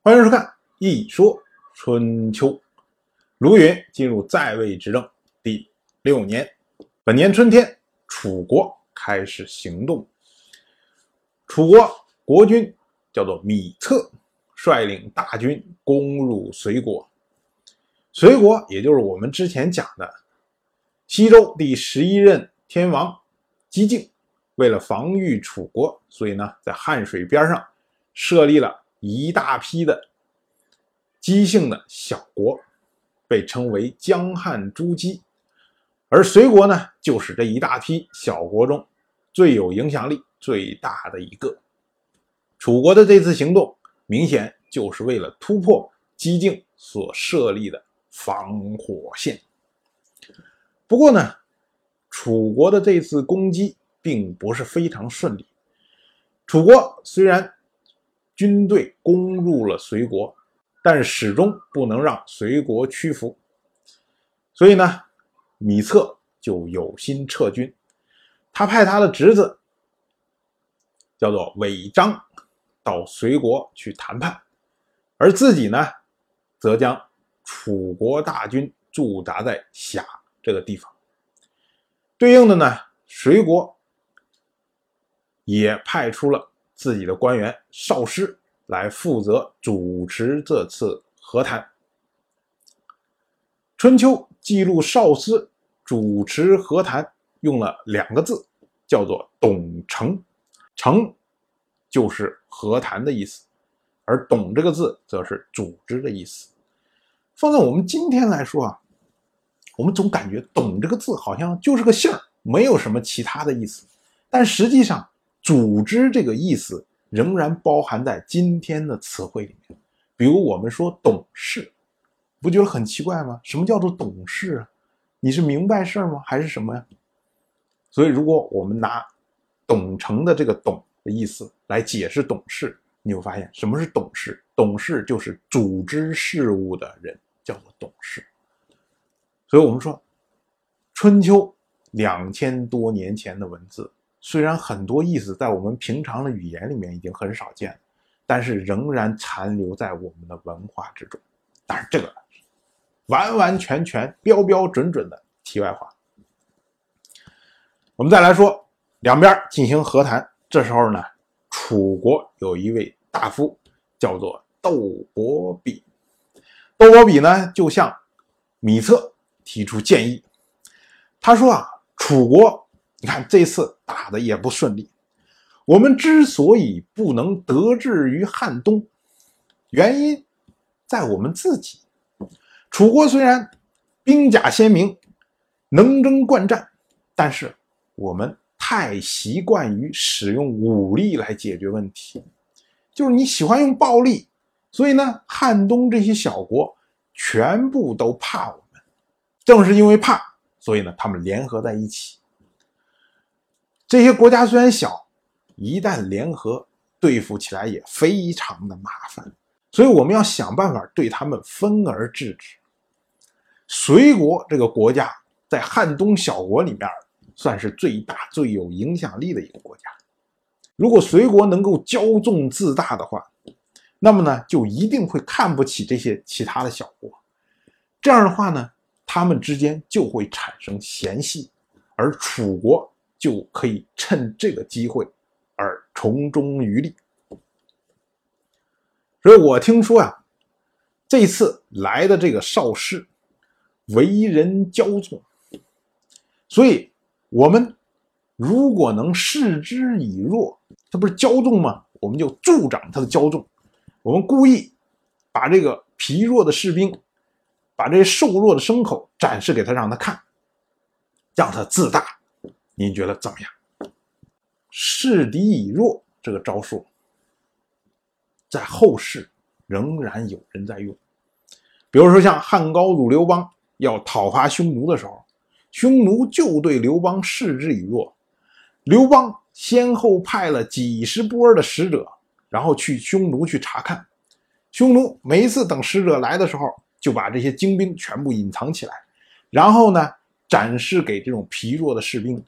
欢迎收看《一说春秋》。卢云进入在位执政第六年，本年春天，楚国开始行动。楚国国君叫做米策，率领大军攻入随国。随国也就是我们之前讲的西周第十一任天王姬靖，为了防御楚国，所以呢，在汉水边上设立了一大批的姬姓的小国。被称为江汉诸姬，而隋国呢，就是这一大批小国中最有影响力、最大的一个。楚国的这次行动，明显就是为了突破姬靖所设立的防火线。不过呢，楚国的这次攻击并不是非常顺利。楚国虽然军队攻入了隋国。但始终不能让隋国屈服，所以呢，米策就有心撤军。他派他的侄子叫做韦章到隋国去谈判，而自己呢，则将楚国大军驻扎在峡这个地方。对应的呢，隋国也派出了自己的官员少师。来负责主持这次和谈。春秋记录少师主持和谈用了两个字，叫做“董承”，“承”就是和谈的意思，而“董”这个字则是组织的意思。放在我们今天来说啊，我们总感觉“董”这个字好像就是个姓儿，没有什么其他的意思。但实际上，组织这个意思。仍然包含在今天的词汇里面，比如我们说懂事，不觉得很奇怪吗？什么叫做懂事啊？你是明白事儿吗？还是什么呀？所以，如果我们拿董承的这个“董”的意思来解释懂事，你会发现什么是懂事？懂事就是组织事务的人，叫做懂事。所以我们说，春秋两千多年前的文字。虽然很多意思在我们平常的语言里面已经很少见，但是仍然残留在我们的文化之中。但是这个完完全全、标标准准的题外话。我们再来说，两边进行和谈。这时候呢，楚国有一位大夫叫做窦伯比。窦伯比呢，就向米策提出建议。他说啊，楚国。你看这次打的也不顺利，我们之所以不能得志于汉东，原因在我们自己。楚国虽然兵甲鲜明，能征惯战，但是我们太习惯于使用武力来解决问题，就是你喜欢用暴力，所以呢，汉东这些小国全部都怕我们。正是因为怕，所以呢，他们联合在一起。这些国家虽然小，一旦联合对付起来也非常的麻烦，所以我们要想办法对他们分而治之。隋国这个国家在汉东小国里面算是最大、最有影响力的一个国家。如果隋国能够骄纵自大的话，那么呢，就一定会看不起这些其他的小国。这样的话呢，他们之间就会产生嫌隙，而楚国。就可以趁这个机会而从中渔利。所以我听说呀，这次来的这个少师为人骄纵，所以我们如果能视之以弱，他不是骄纵吗？我们就助长他的骄纵。我们故意把这个疲弱的士兵，把这瘦弱的牲口展示给他，让他看，让他自大。您觉得怎么样？示敌以弱这个招数，在后世仍然有人在用。比如说，像汉高祖刘邦要讨伐匈奴的时候，匈奴就对刘邦示之以弱。刘邦先后派了几十波的使者，然后去匈奴去查看。匈奴每一次等使者来的时候，就把这些精兵全部隐藏起来，然后呢，展示给这种疲弱的士兵。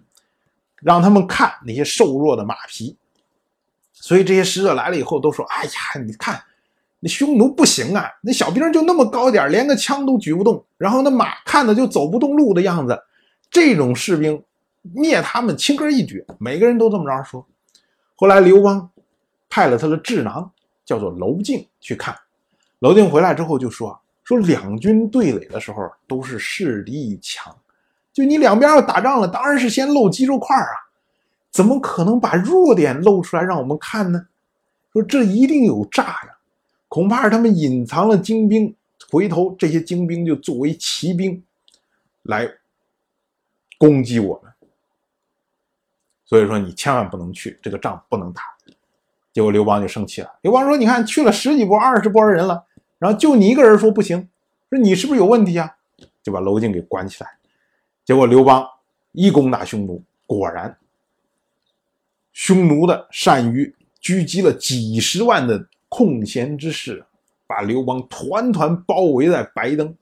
让他们看那些瘦弱的马匹，所以这些使者来了以后都说：“哎呀，你看那匈奴不行啊，那小兵就那么高点，连个枪都举不动，然后那马看着就走不动路的样子，这种士兵灭他们轻而易举。每个人都这么着说。后来刘邦派了他的智囊，叫做娄敬去看。娄敬回来之后就说：“说两军对垒的时候都是势敌强，就你两边要打仗了，当然是先露肌肉块啊，怎么可能把弱点露出来让我们看呢？说这一定有诈呀。”恐怕是他们隐藏了精兵，回头这些精兵就作为骑兵来攻击我们。所以说你千万不能去，这个仗不能打。结果刘邦就生气了。刘邦说：“你看去了十几波、二十波人了，然后就你一个人说不行，说你是不是有问题啊？”就把娄敬给关起来。结果刘邦一攻打匈奴，果然匈奴的善于狙击了几十万的。空闲之士把刘邦团团包围在白登。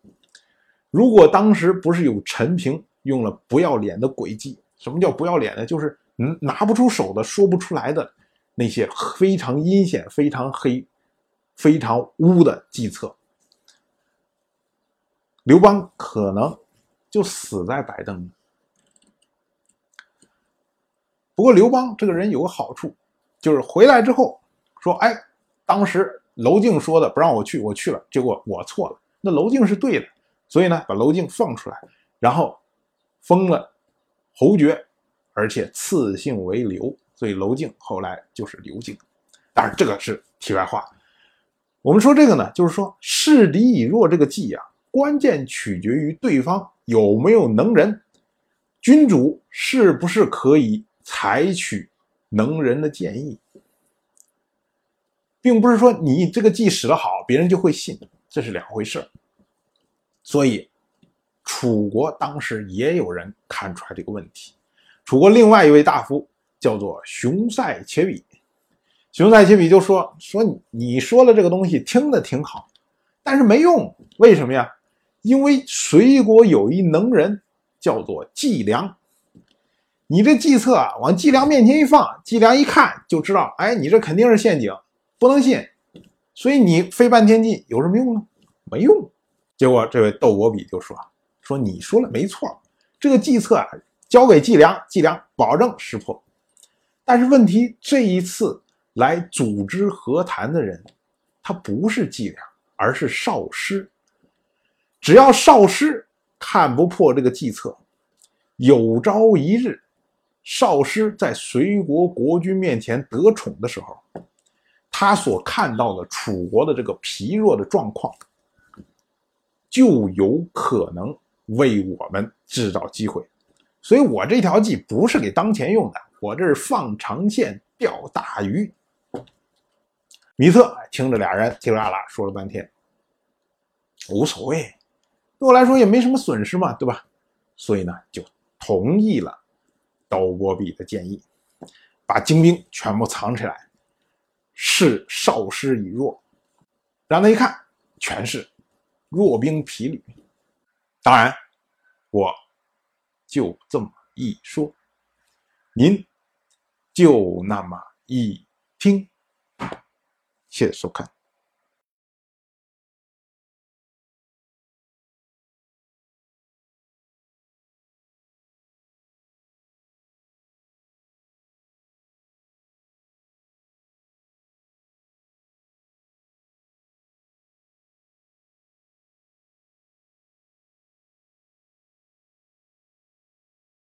如果当时不是有陈平用了不要脸的诡计，什么叫不要脸呢？就是嗯拿不出手的、说不出来的那些非常阴险、非常黑、非常污的计策，刘邦可能就死在白登。不过刘邦这个人有个好处，就是回来之后说：“哎。”当时娄敬说的不让我去，我去了，结果我错了。那娄敬是对的，所以呢，把娄敬放出来，然后封了侯爵，而且赐姓为刘，所以娄敬后来就是刘敬。当然，这个是题外话。我们说这个呢，就是说示敌以弱这个计啊，关键取决于对方有没有能人，君主是不是可以采取能人的建议。并不是说你这个计使得好，别人就会信，这是两回事所以，楚国当时也有人看出来这个问题。楚国另外一位大夫叫做熊塞且比，熊塞且比就说：“说你说的这个东西听着挺好，但是没用。为什么呀？因为隋国有一能人叫做季梁，你这计策啊，往季梁面前一放，季梁一看就知道，哎，你这肯定是陷阱。”不能信，所以你费半天劲有什么用呢？没用。结果这位窦伯比就说：“说你说了没错，这个计策啊，交给季良，季良保证识破。但是问题这一次来组织和谈的人，他不是季良，而是少师。只要少师看不破这个计策，有朝一日，少师在隋国国君面前得宠的时候。”他所看到的楚国的这个疲弱的状况，就有可能为我们制造机会。所以我这条计不是给当前用的，我这是放长线钓大鱼。米特听着俩人叽里呱啦说了半天，无所谓，对我来说也没什么损失嘛，对吧？所以呢，就同意了窦伯比的建议，把精兵全部藏起来。视少师以弱，让他一看，全是弱兵疲旅。当然，我就这么一说，您就那么一听。谢谢收看。